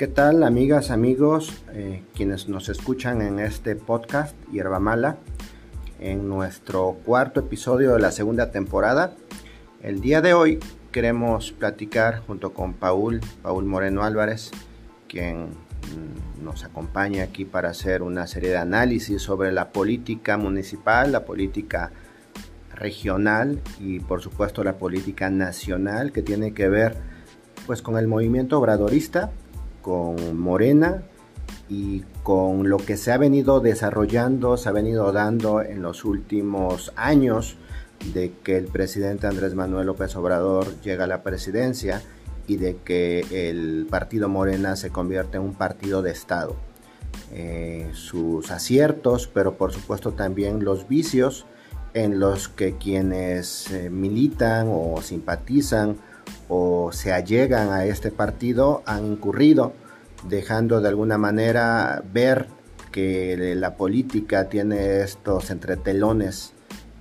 ¿Qué tal amigas, amigos, eh, quienes nos escuchan en este podcast Hierba Mala, en nuestro cuarto episodio de la segunda temporada? El día de hoy queremos platicar junto con Paul, Paul Moreno Álvarez, quien mm, nos acompaña aquí para hacer una serie de análisis sobre la política municipal, la política regional y por supuesto la política nacional que tiene que ver pues con el movimiento obradorista con Morena y con lo que se ha venido desarrollando, se ha venido dando en los últimos años de que el presidente Andrés Manuel López Obrador llega a la presidencia y de que el partido Morena se convierte en un partido de Estado. Eh, sus aciertos, pero por supuesto también los vicios en los que quienes eh, militan o simpatizan o se allegan a este partido han incurrido, dejando de alguna manera ver que la política tiene estos entretelones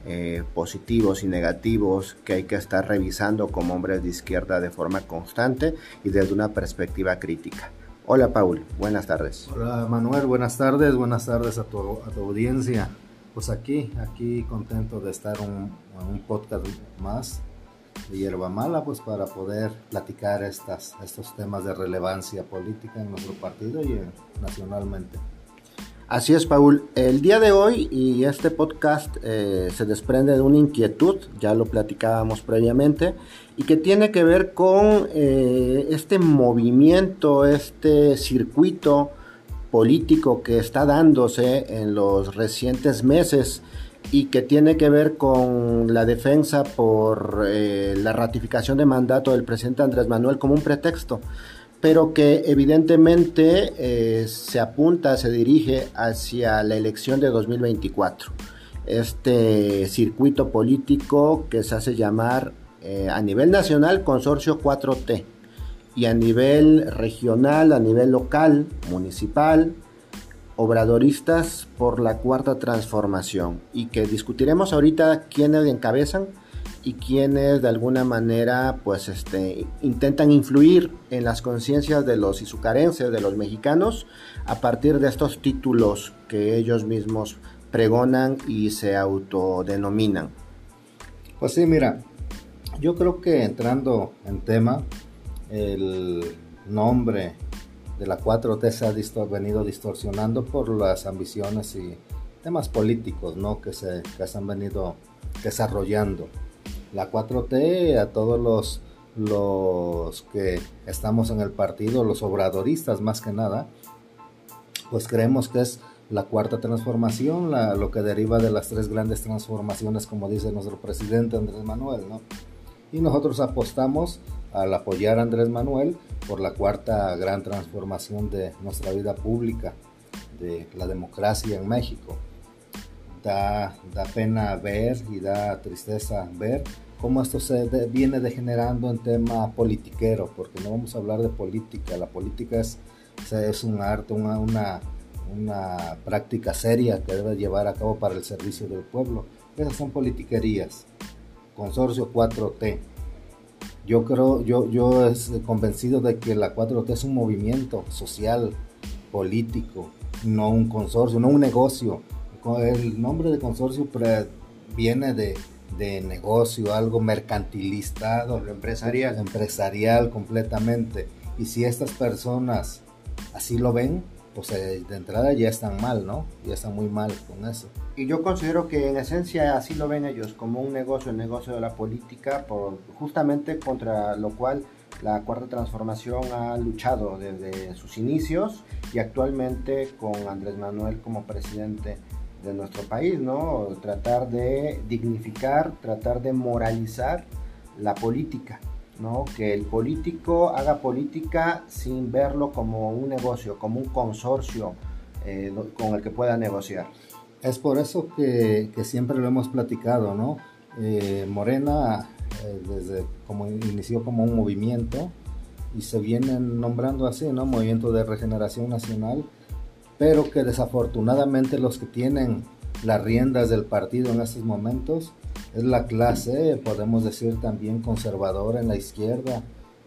eh, positivos y negativos que hay que estar revisando como hombres de izquierda de forma constante y desde una perspectiva crítica. Hola Paul, buenas tardes. Hola Manuel, buenas tardes, buenas tardes a tu, audiencia. Pues aquí, aquí contento de estar en un podcast más de hierba mala, pues para poder platicar estas, estos temas de relevancia política en nuestro partido y nacionalmente. Así es, Paul. El día de hoy y este podcast eh, se desprende de una inquietud, ya lo platicábamos previamente, y que tiene que ver con eh, este movimiento, este circuito político que está dándose en los recientes meses y que tiene que ver con la defensa por eh, la ratificación de mandato del presidente Andrés Manuel como un pretexto, pero que evidentemente eh, se apunta, se dirige hacia la elección de 2024. Este circuito político que se hace llamar eh, a nivel nacional Consorcio 4T y a nivel regional, a nivel local, municipal, obradoristas por la cuarta transformación y que discutiremos ahorita quiénes encabezan y quienes de alguna manera pues este intentan influir en las conciencias de los izucarenses, de los mexicanos a partir de estos títulos que ellos mismos pregonan y se autodenominan. Pues sí, mira, yo creo que entrando en tema, el nombre de la 4T se ha venido distorsionando por las ambiciones y temas políticos ¿no? que, se, que se han venido desarrollando. La 4T a todos los, los que estamos en el partido, los obradoristas más que nada, pues creemos que es la cuarta transformación, lo que deriva de las tres grandes transformaciones, como dice nuestro presidente Andrés Manuel, ¿no? Y nosotros apostamos al apoyar a Andrés Manuel por la cuarta gran transformación de nuestra vida pública, de la democracia en México. Da, da pena ver y da tristeza ver cómo esto se viene degenerando en tema politiquero, porque no vamos a hablar de política, la política es, es un arte, una, una, una práctica seria que debe llevar a cabo para el servicio del pueblo. Esas son politiquerías. Consorcio 4T, yo creo, yo, yo estoy convencido de que la 4T es un movimiento social, político, no un consorcio, no un negocio. El nombre de consorcio viene de, de negocio, algo mercantilistado, empresarial. Empresarial completamente. Y si estas personas así lo ven, pues eh, de entrada ya están mal, ¿no? Ya están muy mal con eso. Y yo considero que en esencia así lo ven ellos, como un negocio, el negocio de la política, por, justamente contra lo cual la cuarta transformación ha luchado desde sus inicios y actualmente con Andrés Manuel como presidente de nuestro país, ¿no? Tratar de dignificar, tratar de moralizar la política. ¿No? Que el político haga política sin verlo como un negocio, como un consorcio eh, con el que pueda negociar. Es por eso que, siempre lo hemos platicado, ¿no? Eh, Morena eh, desde como inició como un movimiento y se vienen nombrando así, ¿no? Movimiento de Regeneración Nacional, pero que desafortunadamente los que tienen las riendas del partido en estos momentos es la clase, podemos decir también conservadora en la izquierda,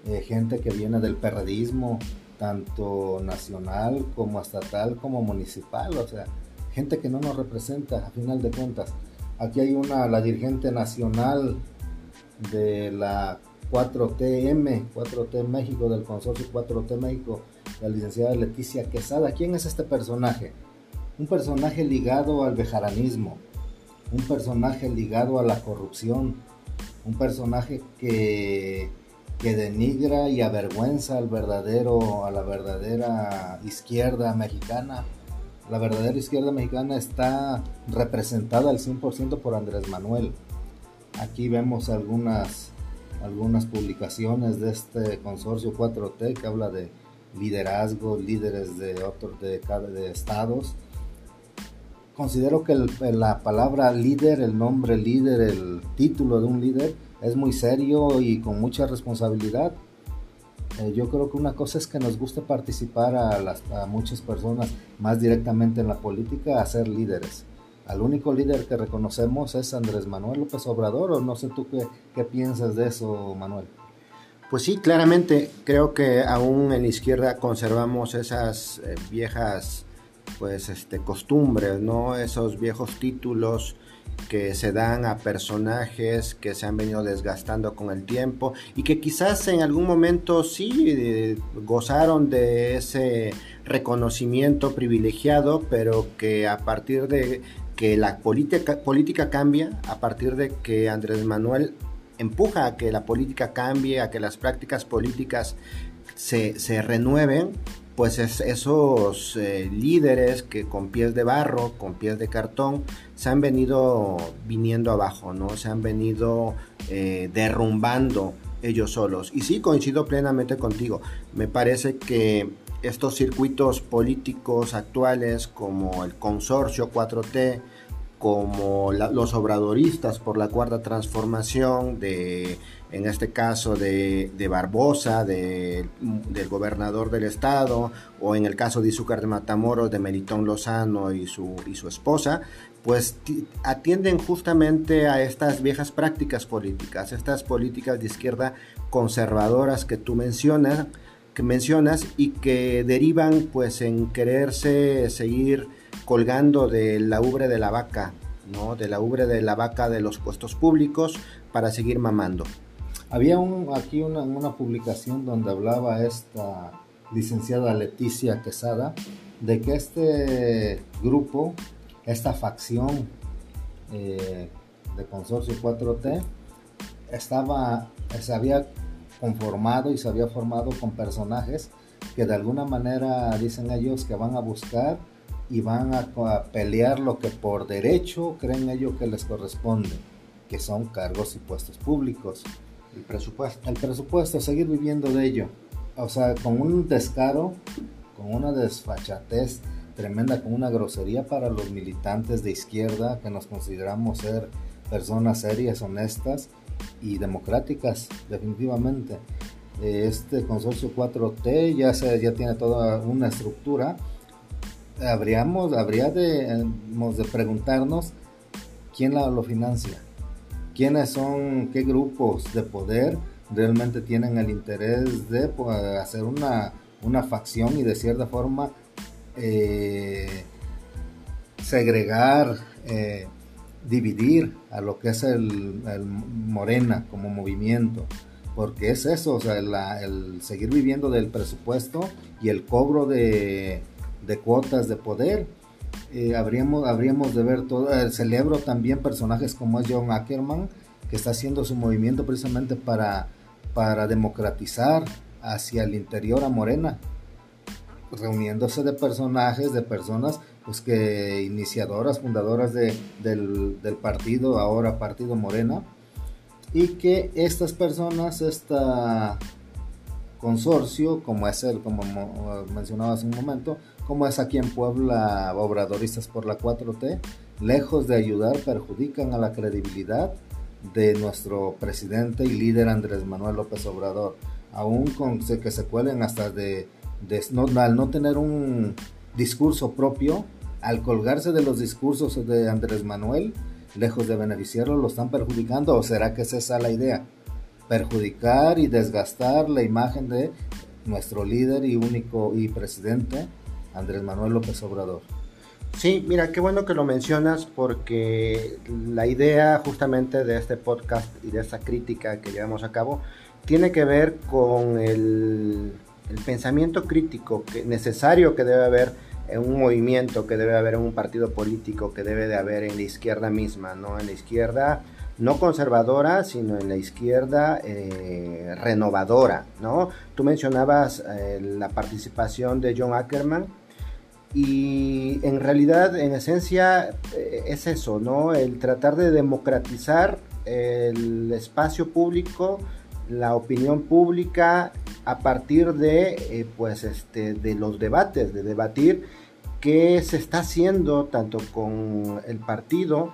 eh, gente que viene del perredismo, tanto nacional como estatal como municipal, o sea, gente que no nos representa a final de cuentas. Aquí hay una, la dirigente nacional de la 4TM, 4T México, del consorcio 4T México, la licenciada Leticia Quesada. ¿Quién es este personaje? Un personaje ligado al bejaranismo, un personaje ligado a la corrupción, un personaje que, que denigra y avergüenza al verdadero, a la verdadera izquierda mexicana. La verdadera izquierda mexicana está representada al 100% por Andrés Manuel. Aquí vemos algunas, algunas publicaciones de este consorcio 4T que habla de liderazgo, líderes de de, de estados considero que la palabra líder, el nombre líder, el título de un líder es muy serio y con mucha responsabilidad. Eh, yo creo que una cosa es que nos guste participar a, las, a muchas personas más directamente en la política a ser líderes. Al único líder que reconocemos es Andrés Manuel López Obrador, o no sé tú qué, qué piensas de eso, Manuel. Pues sí, claramente creo que aún en la izquierda conservamos esas eh, viejas pues este costumbres, ¿no? Esos viejos títulos que se dan a personajes que se han venido desgastando con el tiempo y que quizás en algún momento sí eh, gozaron de ese reconocimiento privilegiado, pero que a partir de que la política, política cambia, a partir de que Andrés Manuel empuja a que la política cambie, a que las prácticas políticas se, se renueven, pues esos eh, líderes que con pies de barro, con pies de cartón, se han venido viniendo abajo, ¿no? Se han venido eh, derrumbando ellos solos. Y sí, coincido plenamente contigo. Me parece que estos circuitos políticos actuales como el consorcio 4T, como los obradoristas por la cuarta transformación, de, en este caso de, Barbosa, del gobernador del estado, o en el caso de Izúcar de Matamoros, de Melitón Lozano y su, y su esposa, pues atienden justamente a estas viejas prácticas políticas, estas políticas de izquierda conservadoras que tú mencionas, que mencionas y que derivan pues en quererse seguir colgando de la ubre de la vaca, ¿no? De la ubre de la vaca de los puestos públicos para seguir mamando. Había un, aquí una, publicación donde hablaba esta licenciada Leticia Quesada de que este grupo, esta facción eh, de Consorcio 4T, estaba, se había conformado y se había formado con personajes que de alguna manera dicen ellos que van a buscar y van a, pelear lo que por derecho creen ellos que les corresponde, que son cargos y puestos públicos. El presupuesto. El presupuesto, seguir viviendo de ello. O sea, con un descaro, con una desfachatez tremenda, con una grosería para los militantes de izquierda que nos consideramos ser personas serias, honestas y democráticas, definitivamente. Este consorcio 4T ya, se, ya tiene toda una estructura habríamos, habría de, preguntarnos quién la, lo financia, quiénes son, qué grupos de poder realmente tienen el interés de pues, hacer una, una, facción y de cierta forma eh, segregar, eh, dividir a lo que es el, Morena como movimiento porque es eso, o sea, el, seguir viviendo del presupuesto y el cobro de, de cuotas de poder. Eh, habríamos, habríamos de ver todo, el celebro también personajes como es John Ackerman, que está haciendo su movimiento precisamente para, para democratizar hacia el interior a Morena, reuniéndose de personajes, de personas pues que iniciadoras, fundadoras de, del partido, ahora Partido Morena, y que estas personas, esta consorcio, como es el, como mencionaba hace un momento, como es aquí en Puebla, Obradoristas por la 4T, lejos de ayudar, perjudican a la credibilidad de nuestro presidente y líder Andrés Manuel López Obrador, aún con que se cuelen hasta de, no, al no tener un discurso propio, al colgarse de los discursos de Andrés Manuel, lejos de beneficiarlo, lo están perjudicando, o será que es esa la idea, perjudicar y desgastar la imagen de nuestro líder y único y presidente, Andrés Manuel López Obrador. Sí, mira, qué bueno que lo mencionas porque la idea justamente de este podcast y de esta crítica que llevamos a cabo tiene que ver con el, pensamiento crítico que, necesario que debe haber en un movimiento, que debe haber en un partido político, que debe de haber en la izquierda misma, ¿no? En la izquierda no conservadora, sino en la izquierda eh, renovadora, ¿no? Tú mencionabas eh, la participación de John Ackerman y en realidad, en esencia, eh, es eso, ¿no? El tratar de democratizar el espacio público, la opinión pública a partir de, pues, este, de los debates, de debatir qué se está haciendo tanto con el partido,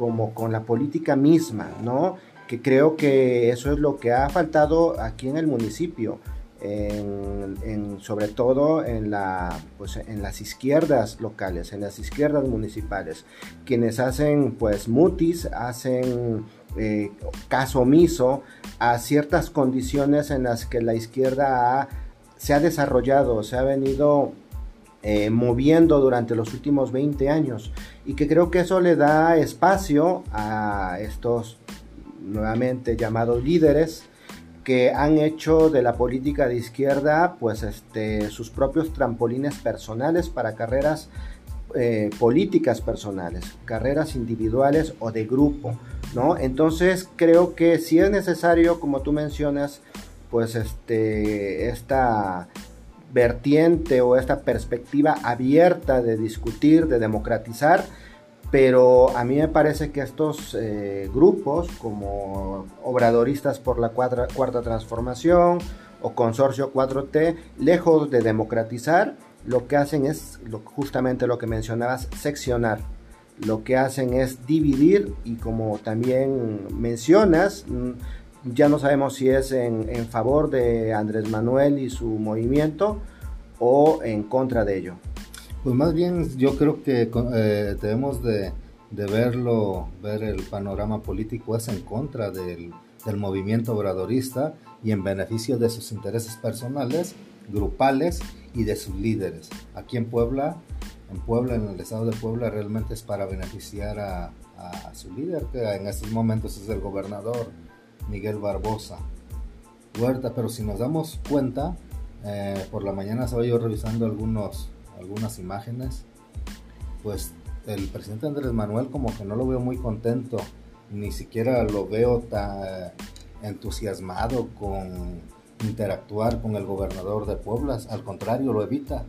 como con la política misma, ¿no? Que creo que eso es lo que ha faltado aquí en el municipio, en, sobre todo en, la, pues, las izquierdas locales, en las izquierdas municipales, quienes hacen pues mutis, hacen eh, caso omiso a ciertas condiciones en las que la izquierda se ha desarrollado, se ha venido eh, moviendo durante los últimos 20 años y que creo que eso le da espacio a estos nuevamente llamados líderes que han hecho de la política de izquierda pues este, sus propios trampolines personales para carreras eh, políticas personales, carreras individuales o de grupo, ¿no? Entonces creo que si es necesario, como tú mencionas, pues este, esta vertiente o esta perspectiva abierta de discutir, de democratizar, pero a mí me parece que estos eh, grupos como obradoristas por la cuarta, cuarta transformación o consorcio 4T, lejos de democratizar, lo que hacen es justamente lo que mencionabas, seccionar. Lo que hacen es dividir y como también mencionas, ya no sabemos si es en, favor de Andrés Manuel y su movimiento o en contra de ello. Pues más bien yo creo que eh, debemos de, verlo, ver el panorama político es en contra del, movimiento obradorista y en beneficio de sus intereses personales, grupales y de sus líderes. Aquí en Puebla, en Puebla, en el estado de Puebla, realmente es para beneficiar a, a su líder, que en estos momentos es el gobernador Miguel Barbosa Huerta, pero si nos damos cuenta, eh, por la mañana estaba yo revisando algunos, algunas imágenes, pues el presidente Andrés Manuel como que no lo veo muy contento, ni siquiera lo veo tan entusiasmado con interactuar con el gobernador de Puebla, al contrario, lo evita,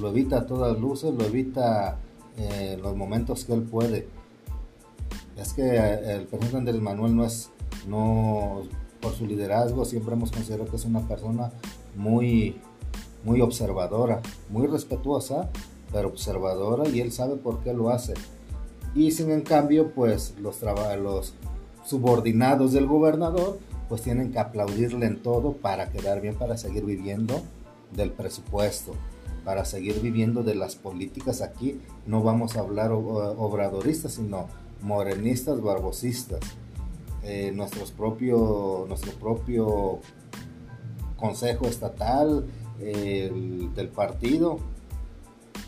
lo evita a todas luces, lo evita en eh, los momentos que él puede. Es que eh, el presidente Andrés Manuel no es no por su liderazgo siempre hemos considerado que es una persona muy muy observadora, muy respetuosa, pero observadora y él sabe por qué lo hace. Y sin en cambio, pues los, los subordinados del gobernador pues tienen que aplaudirle en todo para quedar bien, para seguir viviendo del presupuesto, para seguir viviendo de las políticas. Aquí no vamos a hablar obradoristas, sino morenistas, barbosistas. Eh, nuestros propio, nuestro propio consejo estatal del partido,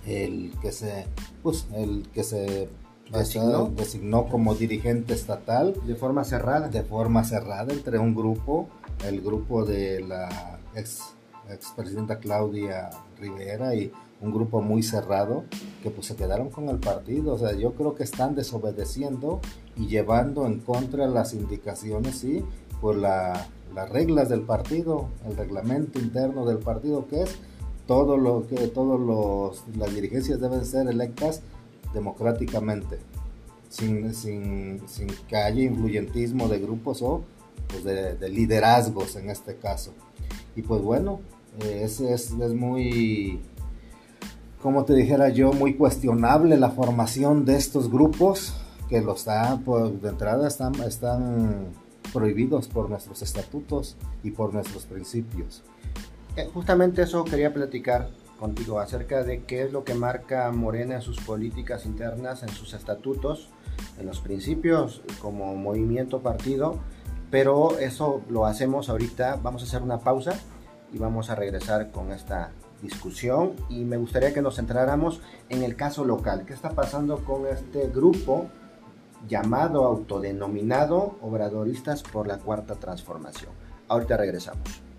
el que se, pues, el que se designó. como dirigente estatal. De forma cerrada. De forma cerrada entre un grupo, el grupo de la ex, ex presidenta Claudia Rivera y un grupo muy cerrado que pues se quedaron con el partido. O sea, yo creo que están desobedeciendo y llevando en contra las indicaciones y por la, las reglas del partido, el reglamento interno del partido que es todo lo que todos los las dirigencias deben ser electas democráticamente sin, sin, sin que haya influyentismo de grupos o pues de, liderazgos en este caso. Y pues bueno eh, es, es, es muy como te dijera yo, muy cuestionable la formación de estos grupos que los están, pues, de entrada están, están prohibidos por nuestros estatutos y por nuestros principios. Eh, justamente eso quería platicar contigo acerca de qué es lo que marca Morena en sus políticas internas, en sus estatutos, en los principios como movimiento partido, pero eso lo hacemos ahorita, vamos a hacer una pausa y vamos a regresar con esta discusión y me gustaría que nos centráramos en el caso local. ¿Qué está pasando con este grupo llamado autodenominado Obradoristas por la Cuarta Transformación? Ahorita regresamos.